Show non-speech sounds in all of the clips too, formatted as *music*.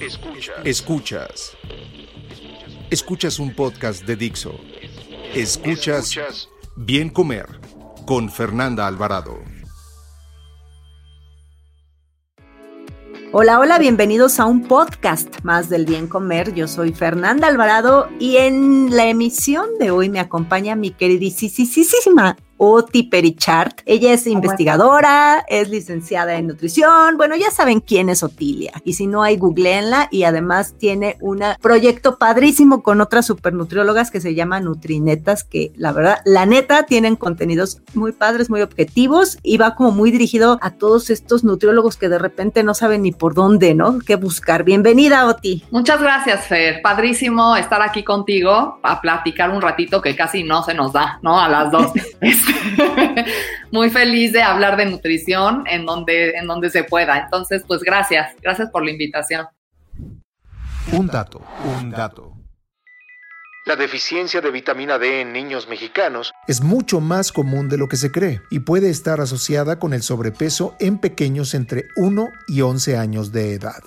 Escuchas. Escuchas. Escuchas un podcast de Dixo. Escuchas Bien Comer con Fernanda Alvarado. Hola, hola, bienvenidos a un podcast más del Bien Comer. Yo soy Fernanda Alvarado y en la emisión de hoy me acompaña mi queridísima Oti Perichart. Ella es investigadora, es licenciada en nutrición. Bueno, ya saben quién es Otilia. Y si no hay, googleenla. Y además tiene un proyecto padrísimo con otras supernutriólogas que se llama Nutrinetas, que la verdad, la neta, tienen contenidos muy padres, muy objetivos y va como muy dirigido a todos estos nutriólogos que de repente no saben ni por dónde, ¿no? ¿Qué buscar? Bienvenida, Oti. Muchas gracias, Fer. Padrísimo estar aquí contigo a platicar un ratito que casi no se nos da, ¿no? A las dos. *laughs* *laughs* muy feliz de hablar de nutrición en donde, en donde se pueda. Entonces, pues gracias, gracias por la invitación. Un dato, un dato. La deficiencia de vitamina D en niños mexicanos es mucho más común de lo que se cree y puede estar asociada con el sobrepeso en pequeños entre 1 y 11 años de edad.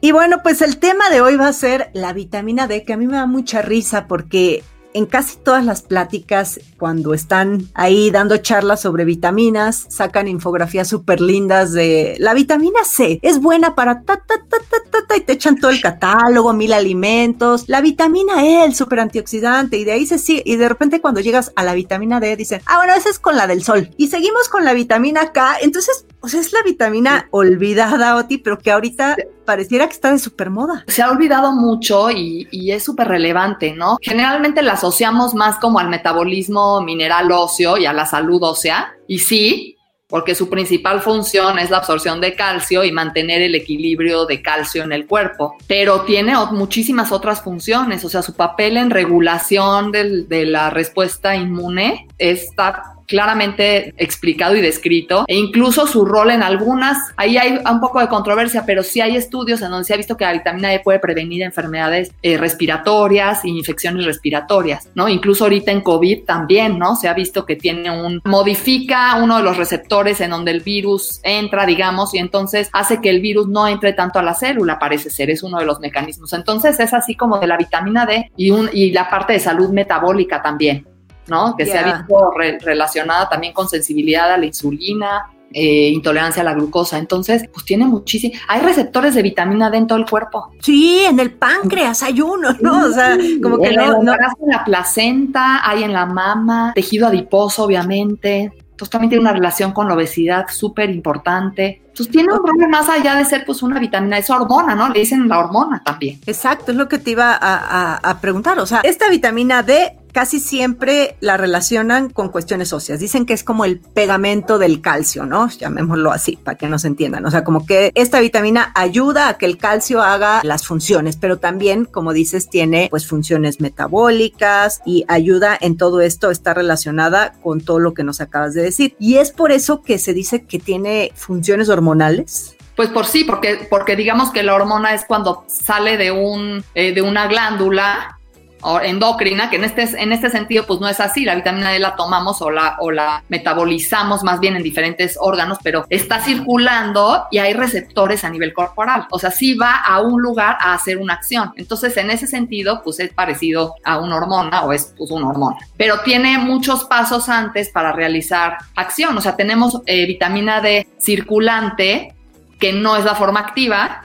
Y bueno, pues el tema de hoy va a ser la vitamina D, que a mí me da mucha risa porque en casi todas las pláticas, cuando están ahí dando charlas sobre vitaminas, sacan infografías súper lindas de la vitamina C. Es buena para ta, ta, ta, ta, ta, y te echan todo el catálogo, mil alimentos. La vitamina E, el súper antioxidante, y de ahí se sigue. Y de repente, cuando llegas a la vitamina D, dicen, ah, bueno, esa es con la del sol. Y seguimos con la vitamina K. Entonces, o sea, es la vitamina olvidada, Oti, pero que ahorita pareciera que está de súper moda. Se ha olvidado mucho y, y es súper relevante, ¿no? Generalmente la asociamos más como al metabolismo mineral óseo y a la salud ósea. Y sí, porque su principal función es la absorción de calcio y mantener el equilibrio de calcio en el cuerpo, pero tiene muchísimas otras funciones, o sea, su papel en regulación del, de la respuesta inmune está claramente explicado y descrito, e incluso su rol en algunas, ahí hay un poco de controversia, pero sí hay estudios en donde se ha visto que la vitamina E puede prevenir enfermedades eh, respiratorias e infecciones respiratorias, ¿no? Incluso ahorita en COVID también, ¿no? Se ha visto que tiene un, modifica uno de los receptores en donde el virus entra, digamos, y entonces hace que el virus no entre tanto a la célula, parece ser, es uno de los mecanismos. Entonces es así como de la vitamina D y, un, y la parte de salud metabólica también. ¿No? Que se ha visto relacionada también con sensibilidad a la insulina, eh, intolerancia a la glucosa. Entonces, pues tiene muchísimo. Hay receptores de vitamina D en todo el cuerpo. Sí, en el páncreas hay uno, ¿no? O sea, como que no. no... En la placenta, hay en la mama, tejido adiposo, obviamente. Entonces también tiene una relación con la obesidad súper importante. Entonces tiene un rol más allá de ser pues una vitamina, es hormona, ¿no? Le dicen la hormona también. Exacto, es lo que te iba a, a preguntar. O sea, esta vitamina D casi siempre la relacionan con cuestiones óseas. Dicen que es como el pegamento del calcio, ¿no? Llamémoslo así, para que nos entiendan. O sea, como que esta vitamina ayuda a que el calcio haga las funciones, pero también, como dices, tiene pues funciones metabólicas y ayuda en todo esto, está relacionada con todo lo que nos acabas de decir. Y es por eso que se dice que tiene funciones hormonales. Pues por sí, porque, porque digamos que la hormona es cuando sale de, un, eh, de una glándula endocrina, que en este, en este sentido pues no es así, la vitamina D la tomamos o la, o la metabolizamos más bien en diferentes órganos, pero está circulando y hay receptores a nivel corporal, o sea, sí va a un lugar a hacer una acción. Entonces, en ese sentido, pues es parecido a una hormona o es pues una hormona, pero tiene muchos pasos antes para realizar acción, o sea, tenemos eh, vitamina D circulante, que no es la forma activa,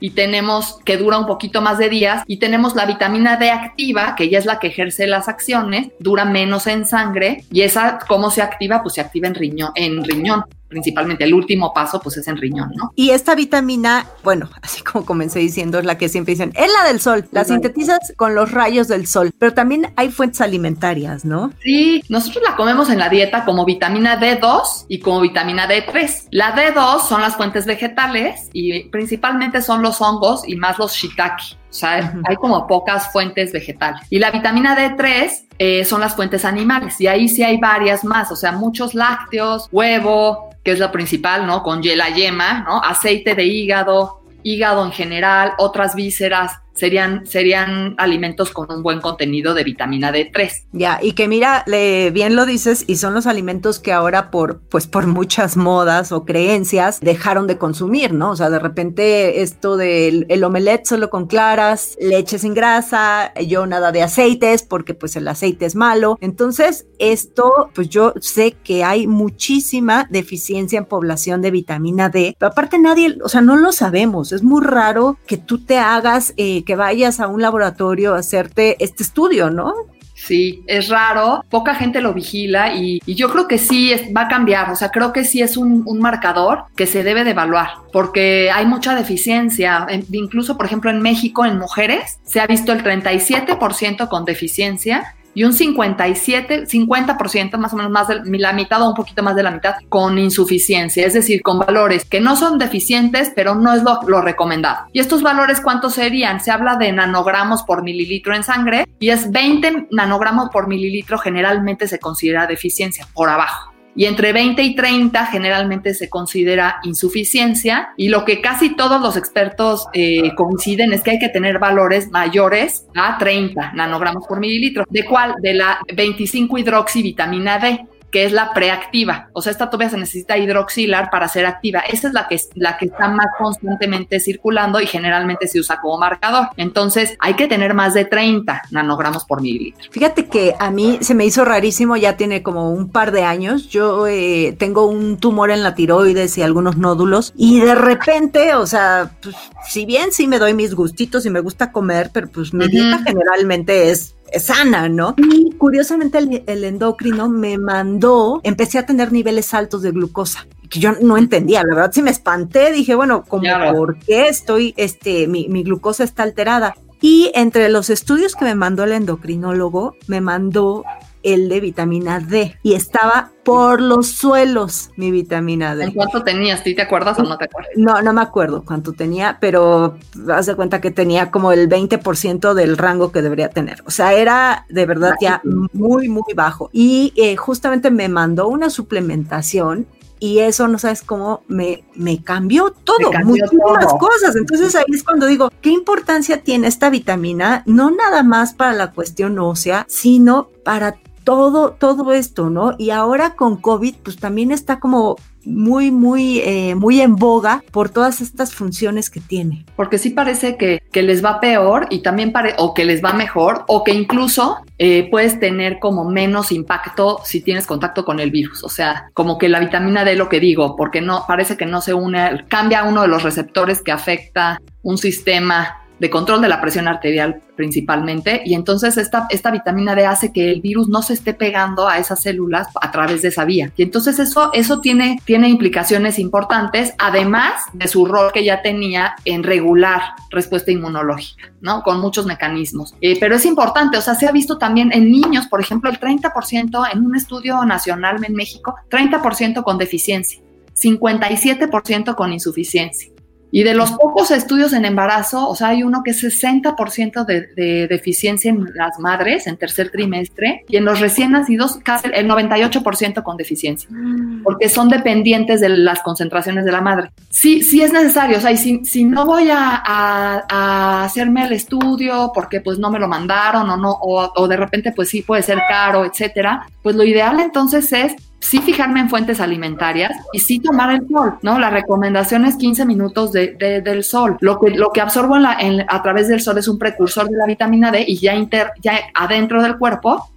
y tenemos que dura un poquito más de días y tenemos la vitamina D activa, que ya es la que ejerce las acciones, dura menos en sangre y esa cómo se activa, pues se activa en riñón, en riñón. Principalmente el último paso, pues es en riñón, ¿no? Y esta vitamina, bueno, *laughs* así como comencé diciendo, es la que siempre dicen, es la del sol, la sintetizas con los rayos del sol, pero también hay fuentes alimentarias, ¿no? Sí, nosotros la comemos en la dieta como vitamina D2 y como vitamina D3. La D2 son las fuentes vegetales y principalmente son los hongos y más los shiitake. O sea, hay como pocas fuentes vegetales. Y la vitamina D3 eh, son las fuentes animales. Y ahí sí hay varias más. O sea, muchos lácteos, huevo, que es lo principal, ¿no? Con la yema, ¿no? Aceite de hígado, hígado en general, otras vísceras, serían, serían alimentos con un buen contenido de vitamina D3. Ya, y que mira, le, bien lo dices, y son los alimentos que ahora por, pues por muchas modas o creencias dejaron de consumir, ¿no? O sea, de repente esto del el omelette solo con claras, leche sin grasa, yo nada de aceites, porque pues el aceite es malo. Entonces, esto, pues yo sé que hay muchísima deficiencia en población de vitamina D, aparte nadie, o sea, no lo sabemos, es muy raro que tú te hagas... Eh, que vayas a un laboratorio a hacerte este estudio, ¿no? Sí, es raro, poca gente lo vigila y, yo creo que sí va a cambiar, o sea, creo que sí es un, un, marcador que se debe de evaluar, porque hay mucha deficiencia, incluso por ejemplo en México en mujeres se ha visto el 37% con deficiencia y un 57, 50% más o menos más de la mitad o un poquito más de la mitad con insuficiencia, es decir, con valores que no son deficientes, pero no es lo, lo recomendado. ¿Y estos valores cuántos serían? Se habla de nanogramos por mililitro en sangre y es 20 nanogramos por mililitro generalmente se considera deficiencia por abajo y entre 20 y 30 generalmente se considera insuficiencia y lo que casi todos los expertos eh, coinciden es que hay que tener valores mayores a 30 nanogramos por mililitro, de cuál? De la 25 hidroxivitamina D que es la preactiva. O sea, esta todavía se necesita hidroxilar para ser activa. Esa es la que, la que está más constantemente circulando y generalmente se usa como marcador. Entonces, hay que tener más de 30 nanogramos por mililitro. Fíjate que a mí se me hizo rarísimo, ya tiene como un par de años. Yo eh, tengo un tumor en la tiroides y algunos nódulos y de repente, o sea, pues, si bien sí me doy mis gustitos y me gusta comer, pero pues mi dieta generalmente es sana, ¿no? Y curiosamente el, endocrino me mandó, empecé a tener niveles altos de glucosa que yo no entendía, la verdad sí me espanté, dije, bueno, como por qué estoy, este, mi, mi glucosa está alterada. Y entre los estudios que me mandó el endocrinólogo, me mandó el de vitamina D y estaba por los suelos mi vitamina D. ¿En cuánto tenías? ¿Tú te acuerdas o no te acuerdas? No, no me acuerdo cuánto tenía, pero haz de cuenta que tenía como el 20% del rango que debería tener. O sea, era de verdad ya muy, muy bajo. Y eh, justamente me mandó una suplementación y eso no sabes cómo me, me cambió todo, muchísimas cosas. Entonces ahí es cuando digo, ¿qué importancia tiene esta vitamina? No nada más para la cuestión ósea, sino para todo, todo esto, ¿no? Y ahora con COVID, pues también está como muy, muy, eh, muy en boga por todas estas funciones que tiene. Porque sí parece que, les va peor y también pare o que les va mejor o que incluso eh, puedes tener como menos impacto si tienes contacto con el virus. O sea, como que la vitamina D, lo que digo, porque no parece que no se une, cambia uno de los receptores que afecta un sistema de control de la presión arterial principalmente, y entonces esta, esta vitamina D hace que el virus no se esté pegando a esas células a través de esa vía. Y entonces eso, eso tiene, tiene implicaciones importantes, además de su rol que ya tenía en regular respuesta inmunológica, ¿no? Con muchos mecanismos. Eh, pero es importante, o sea, se ha visto también en niños, por ejemplo, el 30% en un estudio nacional en México, 30% con deficiencia, 57% con insuficiencia. Y de los pocos estudios en embarazo, o sea, hay uno que es 60% de, de, deficiencia en las madres en tercer trimestre y en los recién nacidos casi el 98% con deficiencia, mm. porque son dependientes de las concentraciones de la madre. Sí, sí es necesario, o sea, y si, si no voy a, a, hacerme el estudio porque pues no me lo mandaron o no, o, o de repente pues sí puede ser caro, etcétera, pues lo ideal entonces es sí fijarme en fuentes alimentarias y sí tomar el sol, ¿no? La recomendación es 15 minutos de, del sol. Lo que, lo que absorbo a través del sol es un precursor de la vitamina D y ya, inter, ya adentro del cuerpo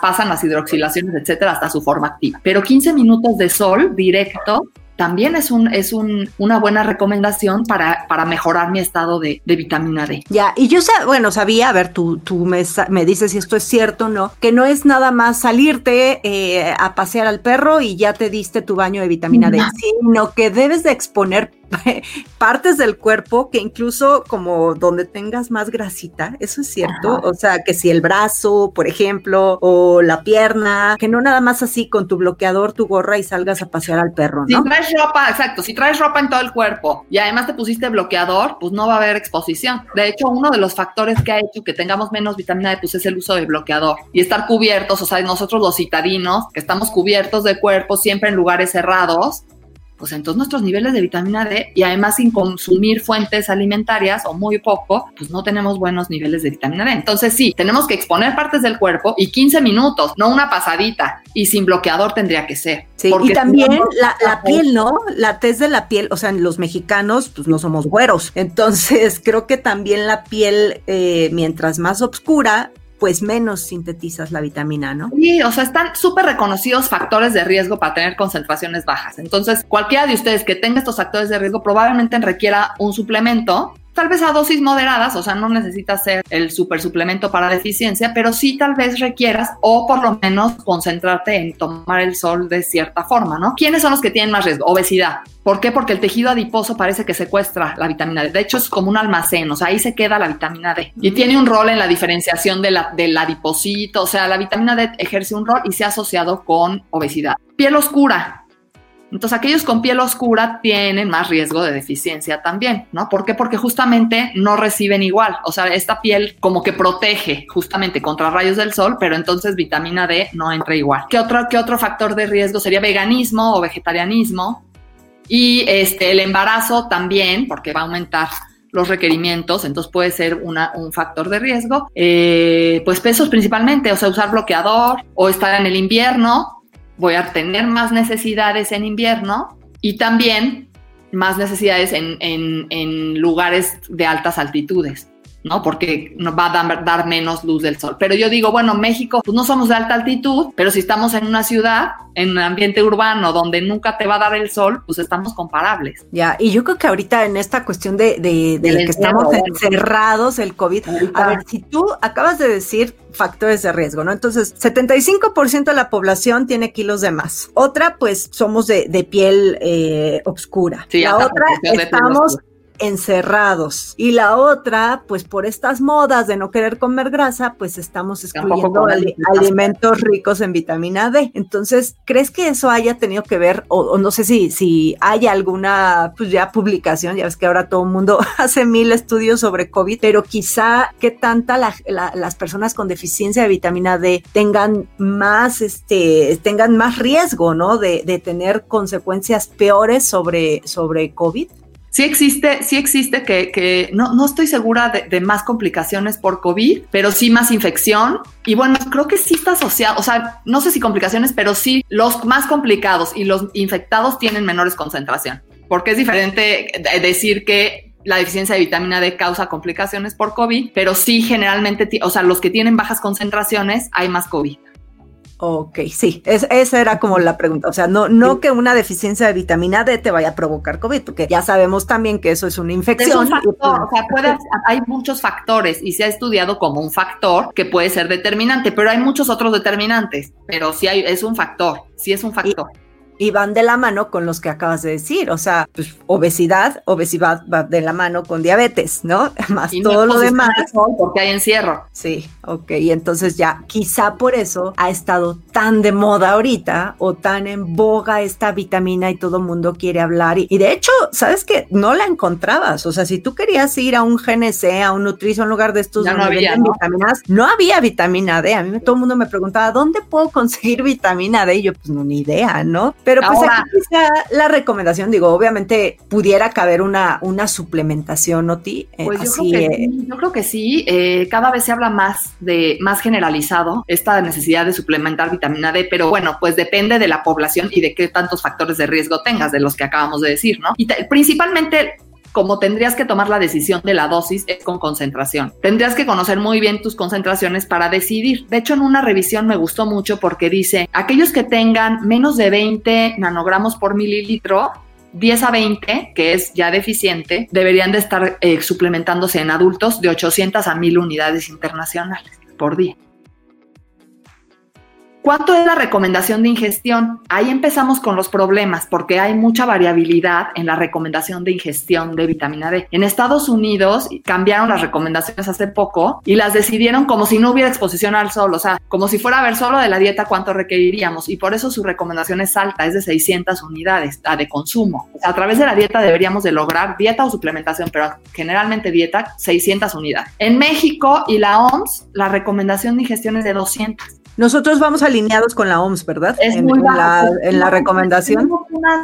pasan las hidroxilaciones, etcétera, hasta su forma activa. Pero 15 minutos de sol directo también es, un, es un, una buena recomendación para, para mejorar mi estado de, vitamina D. Ya, y yo, bueno, sabía, a ver, tú, tú me, me dices si esto es cierto o no, que no es nada más salirte eh, a pasear al perro y ya te diste tu baño de vitamina D, sino que debes de exponer *laughs* partes del cuerpo que incluso como donde tengas más grasita, eso es cierto, o sea, que si el brazo, por ejemplo, o la pierna, que no nada más así con tu bloqueador, tu gorra y salgas a pasear al perro, ¿no? Si ropa, exacto, si traes ropa en todo el cuerpo y además te pusiste bloqueador, pues no va a haber exposición. De hecho, uno de los factores que ha hecho que tengamos menos vitamina D, pues es el uso de bloqueador y estar cubiertos, o sea, nosotros los citadinos, que estamos cubiertos de cuerpo siempre en lugares cerrados, pues entonces nuestros niveles de vitamina D y además sin consumir fuentes alimentarias o muy poco, pues no tenemos buenos niveles de vitamina D. Entonces sí, tenemos que exponer partes del cuerpo y 15 minutos, no una pasadita y sin bloqueador tendría que ser. Sí, y también la, piel, ¿no? La tez de la piel, o sea, los mexicanos pues no somos güeros, entonces *laughs* creo que también la piel, eh, mientras más oscura, pues menos sintetizas la vitamina, ¿no? Sí, o sea, están súper reconocidos factores de riesgo para tener concentraciones bajas. Entonces, cualquiera de ustedes que tenga estos factores de riesgo probablemente requiera un suplemento tal vez a dosis moderadas, o sea, no necesitas ser el super suplemento para deficiencia, pero sí tal vez requieras o por lo menos concentrarte en tomar el sol de cierta forma, ¿no? ¿Quiénes son los que tienen más riesgo? Obesidad. ¿Por qué? Porque el tejido adiposo parece que secuestra la vitamina D. De hecho, es como un almacén, o sea, ahí se queda la vitamina D. Y tiene un rol en la diferenciación de la, del adiposito, o sea, la vitamina D ejerce un rol y se ha asociado con obesidad. Piel oscura, entonces, aquellos con piel oscura tienen más riesgo de deficiencia también, ¿no? ¿Por qué? Porque justamente no reciben igual. O sea, esta piel como que protege justamente contra rayos del sol, pero entonces vitamina D no entra igual. ¿Qué otro, qué otro factor de riesgo sería veganismo o vegetarianismo? Y este, el embarazo también, porque va a aumentar los requerimientos, entonces puede ser una, un factor de riesgo. Eh, pues pesos principalmente, o sea, usar bloqueador o estar en el invierno, voy a tener más necesidades en invierno y también más necesidades en, en lugares de altas altitudes. ¿No? Porque nos va a dar, menos luz del sol. Pero yo digo, bueno, México, pues no somos de alta altitud, pero si estamos en una ciudad, en un ambiente urbano donde nunca te va a dar el sol, pues estamos comparables. Ya, y yo creo que ahorita en esta cuestión de, de, que estamos encerrados, el COVID, a ver, si tú acabas de decir factores de riesgo, ¿no? Entonces, 75% de la población tiene kilos de más. Otra, pues somos de, piel eh, oscura. la otra, estamos encerrados. Y la otra, pues por estas modas de no querer comer grasa, pues estamos excluyendo alimentos ricos en vitamina D. Entonces, ¿crees que eso haya tenido que ver, o, no sé si, si hay alguna, pues ya publicación, ya ves que ahora todo el mundo *laughs* hace mil estudios sobre COVID, pero quizá qué tanta las personas con deficiencia de vitamina D tengan más, este, tengan más riesgo, ¿no? De, de tener consecuencias peores sobre, sobre COVID? Sí existe, sí existe que, no, no, estoy segura de, más complicaciones por COVID, pero sí más infección. Y bueno, creo que sí está asociado, o sea, no sé si complicaciones, pero sí los más complicados y los infectados tienen menores concentración. Porque es diferente decir que la deficiencia de vitamina D causa complicaciones por COVID, pero sí generalmente, o sea, los que tienen bajas concentraciones hay más COVID. Ok, sí, esa era como la pregunta. O sea, no, no que una deficiencia de vitamina D te vaya a provocar COVID, porque ya sabemos también que eso es una infección. Pues o sea, puede, hay muchos factores y se ha estudiado como un factor que puede ser determinante, pero hay muchos otros determinantes, pero sí hay, es un factor, sí es un factor y van de la mano con los que acabas de decir, o sea, pues obesidad, obesidad va de la mano con diabetes, ¿no? *laughs* Más todo lo demás. Porque hay encierro. Sí, ok, y entonces ya quizá por eso ha estado tan de moda ahorita o tan en boga esta vitamina y todo el mundo quiere hablar. Y, de hecho, ¿sabes qué? No la encontrabas, o sea, si tú querías ir a un GNC, a un nutrición, en lugar de estos no había, vitaminas, no había vitamina D. A mí todo el mundo me preguntaba, ¿dónde puedo conseguir *laughs* vitamina D? Y yo, pues no, ni idea, ¿no? Pero pues aquí quizá la recomendación, digo, obviamente pudiera caber una, una suplementación, ¿no, Ti? Eh, pues yo, creo que sí, yo creo que sí, eh, cada vez se habla más de, más generalizado esta necesidad de suplementar vitamina D, pero bueno, pues depende de la población y de qué tantos factores de riesgo tengas, de los que acabamos de decir, ¿no? Y principalmente como tendrías que tomar la decisión de la dosis es con concentración. Tendrías que conocer muy bien tus concentraciones para decidir. De hecho, en una revisión me gustó mucho porque dice, aquellos que tengan menos de 20 nanogramos por mililitro 10 a 20, que es ya deficiente, deberían de estar eh, suplementándose en adultos de 800 a 1000 unidades internacionales por día. ¿Cuánto es la recomendación de ingestión? Ahí empezamos con los problemas porque hay mucha variabilidad en la recomendación de ingestión de vitamina D. En Estados Unidos cambiaron las recomendaciones hace poco y las decidieron como si no hubiera exposición al sol, o sea, como si fuera a ver solo de la dieta cuánto requeriríamos y por eso su recomendación es alta, es de 600 unidades, la de consumo. a través de la dieta deberíamos de lograr dieta o suplementación, pero generalmente dieta 600 unidades. En México y la OMS, la recomendación de ingestión es de 200. Nosotros vamos alineados con la OMS, ¿verdad? Es en, muy la, en la recomendación.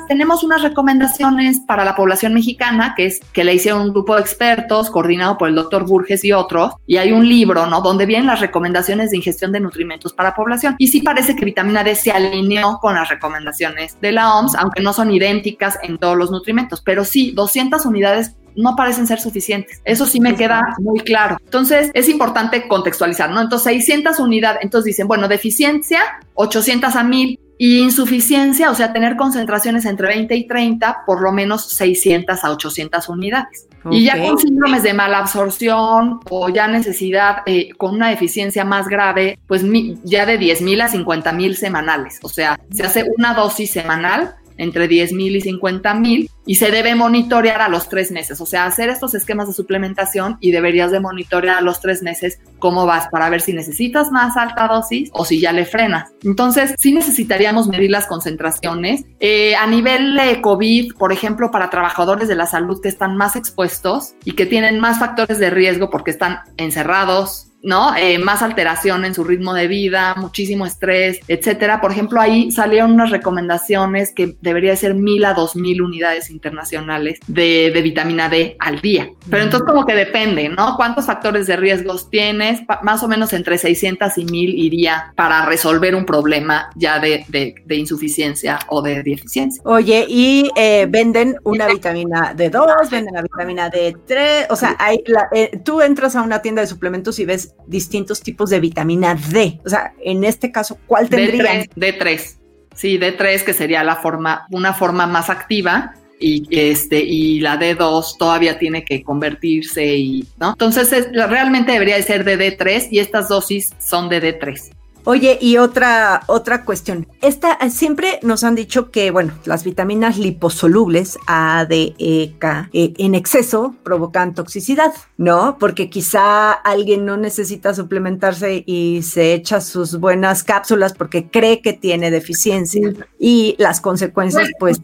Tenemos unas, recomendaciones para la población mexicana, que es que le hicieron un grupo de expertos coordinado por el doctor Burges y otros, y hay un libro, ¿no? Donde vienen las recomendaciones de ingestión de nutrimentos para población. Y sí parece que vitamina D se alineó con las recomendaciones de la OMS, aunque no son idénticas en todos los nutrimentos, pero sí, 200 unidades no parecen ser suficientes. Eso sí me queda muy claro. Entonces, es importante contextualizar, ¿no? Entonces, 600 unidades, entonces dicen, bueno, deficiencia, 800 a 1000, y insuficiencia, o sea, tener concentraciones entre 20 y 30, por lo menos 600 a 800 unidades. Y ya con síndromes de mala absorción o ya necesidad eh, con una deficiencia más grave, pues ya de 10 mil a 50 mil semanales. O sea, se hace una dosis semanal entre 10 mil y 50 mil y se debe monitorear a los tres meses, o sea, hacer estos esquemas de suplementación y deberías de monitorear a los tres meses cómo vas para ver si necesitas más alta dosis o si ya le frenas. Entonces, sí necesitaríamos medir las concentraciones. Eh, a nivel de COVID, por ejemplo, para trabajadores de la salud que están más expuestos y que tienen más factores de riesgo porque están encerrados, ¿no? Eh, más alteración en su ritmo de vida, muchísimo estrés, etcétera. Por ejemplo, ahí salieron unas recomendaciones que debería ser mil a dos mil unidades internacionales de, vitamina D al día. Pero entonces como que depende, ¿no? ¿Cuántos factores de riesgos tienes? más o menos entre 600 y 1000 iría para resolver un problema ya de, insuficiencia o de deficiencia. Oye, y eh, venden una vitamina D2, venden la vitamina D3, o sea, hay eh, tú entras a una tienda de suplementos y ves distintos tipos de vitamina D. O sea, en este caso, ¿cuál tendría? D3, D3. Sí, D3 que sería la forma, una forma más activa y este y la D2 todavía tiene que convertirse y no entonces realmente debería de ser de D3 y estas dosis son de D3 Oye, y otra, otra cuestión. Esta, siempre nos han dicho que, bueno, las vitaminas liposolubles A, D, E, K, e, en exceso provocan toxicidad, ¿no? Porque quizá alguien no necesita suplementarse y se echa sus buenas cápsulas porque cree que tiene deficiencia. Y las consecuencias, pues...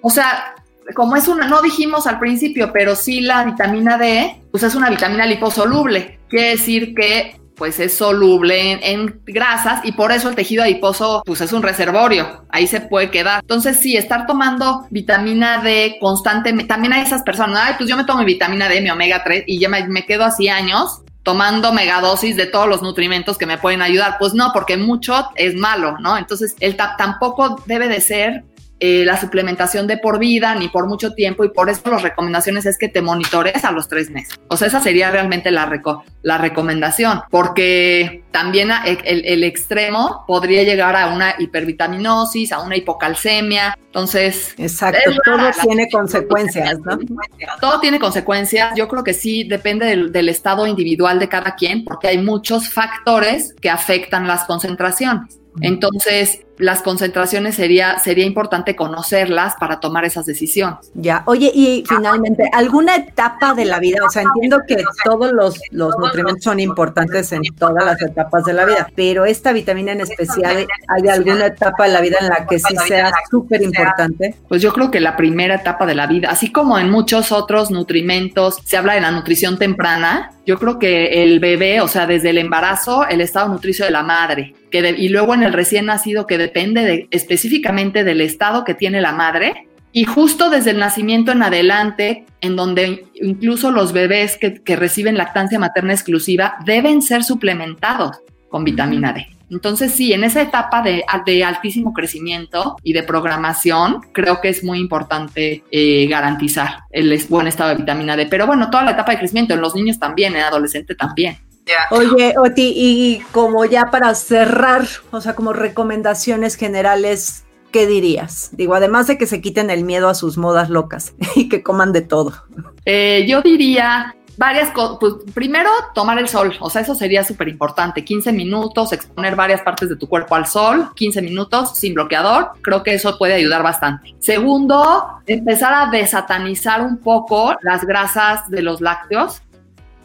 O sea, como es una, no dijimos al principio, pero sí la vitamina D, pues es una vitamina liposoluble. Quiere decir que pues es soluble en, grasas y por eso el tejido adiposo pues es un reservorio, ahí se puede quedar. Entonces sí, estar tomando vitamina D constantemente, también hay esas personas, ay, pues yo me tomo vitamina D, mi omega 3 y ya me, quedo así años tomando megadosis de todos los nutrimentos que me pueden ayudar. Pues no, porque mucho es malo, ¿no? Entonces, el tampoco debe de ser eh, la suplementación de por vida ni por mucho tiempo y por eso las recomendaciones es que te monitores a los tres meses. O sea, esa sería realmente la, la recomendación, porque también el, el, extremo podría llegar a una hipervitaminosis, a una hipocalcemia. Entonces, exacto, todo tiene consecuencias, ¿no? Todo tiene consecuencias. Yo creo que sí depende del, del estado individual de cada quien, porque hay muchos factores que afectan las concentraciones. Entonces, las concentraciones sería, sería importante conocerlas para tomar esas decisiones. Ya, oye, y finalmente, ¿alguna etapa de la vida? O sea, entiendo que todos los, los nutrimentos son importantes en todas las etapas de la vida, pero esta vitamina en especial, ¿hay alguna etapa de la vida en la que sí sea súper importante? Pues yo creo que la primera etapa de la vida, así como en muchos otros nutrimentos, se habla de la nutrición temprana, yo creo que el bebé, o sea, desde el embarazo, el estado nutricio de la madre, que y luego en el recién nacido que depende de, específicamente del estado que tiene la madre, y justo desde el nacimiento en adelante, en donde incluso los bebés que, que reciben lactancia materna exclusiva deben ser suplementados con vitamina D. Entonces, sí, en esa etapa de, de altísimo crecimiento y de programación, creo que es muy importante eh, garantizar el buen estado de vitamina D. Pero bueno, toda la etapa de crecimiento, en los niños también, en adolescente también. Oye, Oti, y como ya para cerrar, o sea, como recomendaciones generales, ¿qué dirías? Digo, además de que se quiten el miedo a sus modas locas *laughs* y que coman de todo. Eh, yo diría varias cosas. Pues primero, tomar el sol. O sea, eso sería súper importante. 15 minutos, exponer varias partes de tu cuerpo al sol, 15 minutos sin bloqueador. Creo que eso puede ayudar bastante. Segundo, empezar a desatanizar un poco las grasas de los lácteos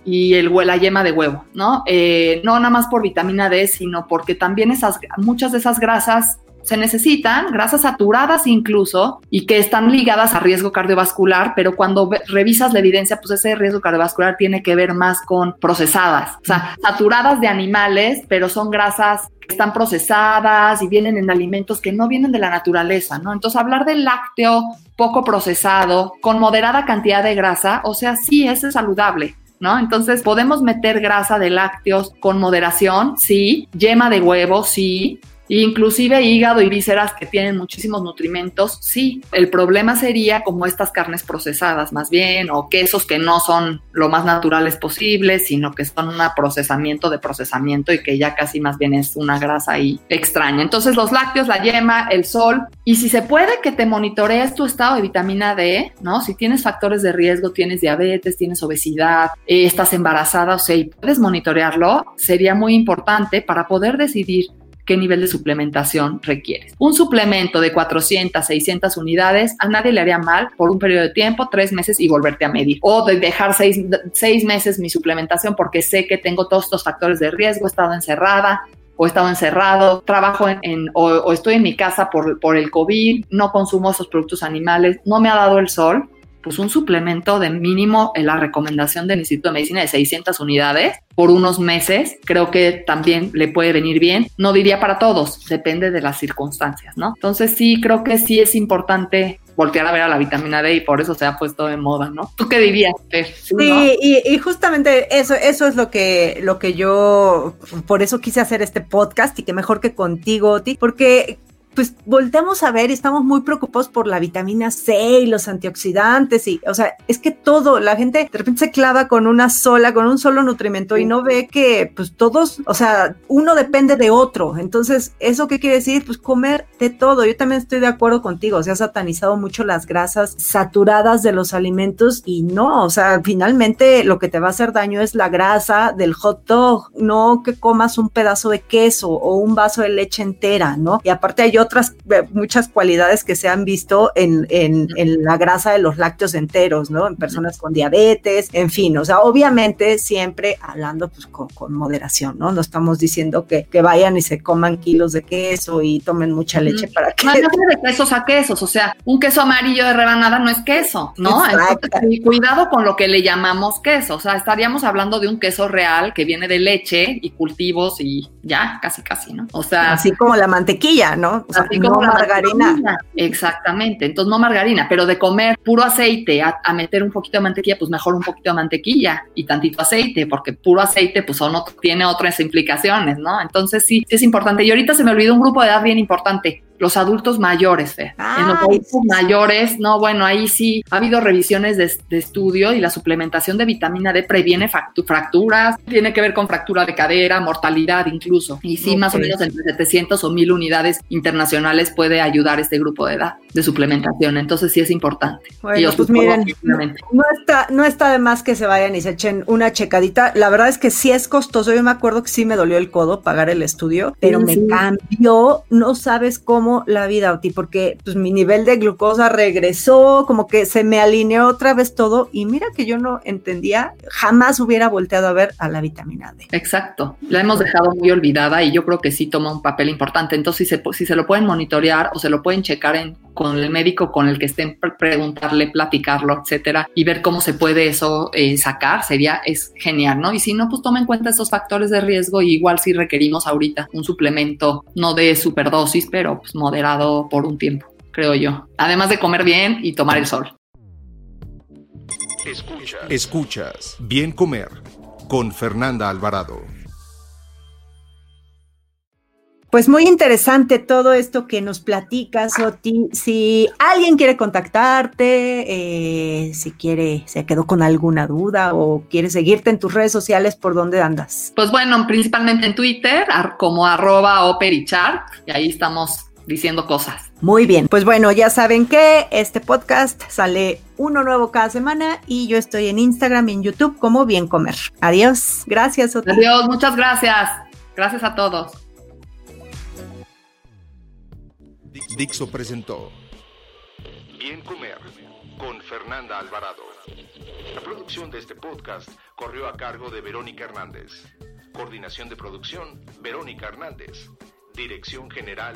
y el, la yema de huevo, ¿no? Eh, no nada más por vitamina D, sino porque también esas, muchas de esas grasas se necesitan grasas saturadas incluso y que están ligadas a riesgo cardiovascular, pero cuando revisas la evidencia, pues ese riesgo cardiovascular tiene que ver más con procesadas, o sea, saturadas de animales, pero son grasas que están procesadas y vienen en alimentos que no vienen de la naturaleza, ¿no? Entonces, hablar del lácteo poco procesado, con moderada cantidad de grasa, o sea, sí, es saludable. ¿No? Entonces podemos meter grasa de lácteos con moderación, sí, yema de huevo, sí, Inclusive hígado y vísceras que tienen muchísimos nutrimentos, sí. El problema sería como estas carnes procesadas más bien, o quesos que no son lo más naturales posible, sino que son un procesamiento de procesamiento y que ya casi más bien es una grasa ahí extraña. Entonces los lácteos, la yema, el sol, y si se puede que te monitorees tu estado de vitamina D, ¿no? Si tienes factores de riesgo, tienes diabetes, tienes obesidad, eh, estás embarazada, o sea, y puedes monitorearlo, sería muy importante para poder decidir qué nivel de suplementación requieres. Un suplemento de 400, 600 unidades a nadie le haría mal por un periodo de tiempo, tres meses y volverte a medir. O de dejar seis, meses mi suplementación porque sé que tengo todos estos factores de riesgo, he estado encerrada, o he estado encerrado, trabajo en, o, estoy en mi casa por, por el COVID, no consumo esos productos animales, no me ha dado el sol, pues un suplemento de mínimo en la recomendación del Instituto de Medicina de 600 unidades por unos meses, creo que también le puede venir bien. No diría para todos, depende de las circunstancias, ¿no? Entonces sí, creo que sí es importante voltear a ver a la vitamina D y por eso se ha puesto de moda, ¿no? ¿Tú qué dirías? Sí, y, justamente eso, eso es lo que, lo que yo, por eso quise hacer este podcast y que mejor que contigo, Oti, porque pues volteamos a ver y estamos muy preocupados por la vitamina C y los antioxidantes y, o sea, es que todo, la gente de repente se clava con una sola, con un solo nutrimento y no ve que pues todos, o sea, uno depende de otro. Entonces, ¿eso qué quiere decir? Pues comer de todo. Yo también estoy de acuerdo contigo, se ha satanizado mucho las grasas saturadas de los alimentos y no, o sea, finalmente lo que te va a hacer daño es la grasa del hot dog, no que comas un pedazo de queso o un vaso de leche entera, ¿no? Y aparte hay otras eh, muchas cualidades que se han visto en, en, la grasa de los lácteos enteros, ¿no? En personas con diabetes, en fin, o sea, obviamente siempre hablando pues con, moderación, ¿no? No estamos diciendo que, que, vayan y se coman kilos de queso y tomen mucha leche para que... No, no de quesos a quesos, o sea, un queso amarillo de rebanada no es queso, ¿no? Entonces, cuidado con lo que le llamamos queso, o sea, estaríamos hablando de un queso real que viene de leche y cultivos y ya, casi, casi, ¿no? O sea... Así como la mantequilla, ¿no? Así como margarina. Exactamente, entonces no margarina, pero de comer puro aceite a, meter un poquito de mantequilla, pues mejor un poquito de mantequilla y tantito aceite, porque puro aceite pues no tiene otras implicaciones, ¿no? Entonces sí, sí es importante. Y ahorita se me olvidó un grupo de edad bien importante, los adultos mayores, Fer. en los adultos mayores, no, bueno, ahí sí ha habido revisiones de, estudio y la suplementación de vitamina D previene fracturas, tiene que ver con fractura de cadera, mortalidad incluso. Y sí, más o menos entre 700 o 1000 unidades internacionales puede ayudar este grupo de edad de suplementación. Entonces sí es importante. Bueno, pues miren, no está, no está de más que se vayan y se echen una checadita. La verdad es que sí es costoso. Yo me acuerdo que sí me dolió el codo pagar el estudio, pero me cambió, no sabes cómo la vida, Oti, porque pues mi nivel de glucosa regresó, como que se me alineó otra vez todo y mira que yo no entendía, jamás hubiera volteado a ver a la vitamina D. Exacto, la hemos dejado muy olvidada y yo creo que sí toma un papel importante, entonces si se, si se lo pueden monitorear o se lo pueden checar con el médico con el que estén, preguntarle, platicarlo, etcétera, y ver cómo se puede eso eh, sacar, sería, genial, ¿no? Y si no, pues toma en cuenta esos factores de riesgo y igual si requerimos ahorita un suplemento, no de superdosis, pero pues moderado por un tiempo, creo yo. Además de comer bien y tomar el sol. Escuchas. Bien Comer con Fernanda Alvarado. Pues muy interesante todo esto que nos platicas, Oti. Si alguien quiere contactarte, eh, si quiere, se quedó con alguna duda o quiere seguirte en tus redes sociales, ¿por dónde andas? Pues bueno, principalmente en Twitter, como arroba operichart, y ahí estamos diciendo cosas. Muy bien, pues bueno, ya saben que este podcast sale uno nuevo cada semana y yo estoy en Instagram y en YouTube como Bien Comer. Adiós, gracias. Oti. Adiós, muchas gracias. Gracias a todos. Dixo presentó Bien Comer con Fernanda Alvarado. La producción de este podcast corrió a cargo de Verónica Hernández. Coordinación de producción, Verónica Hernández. Dirección General,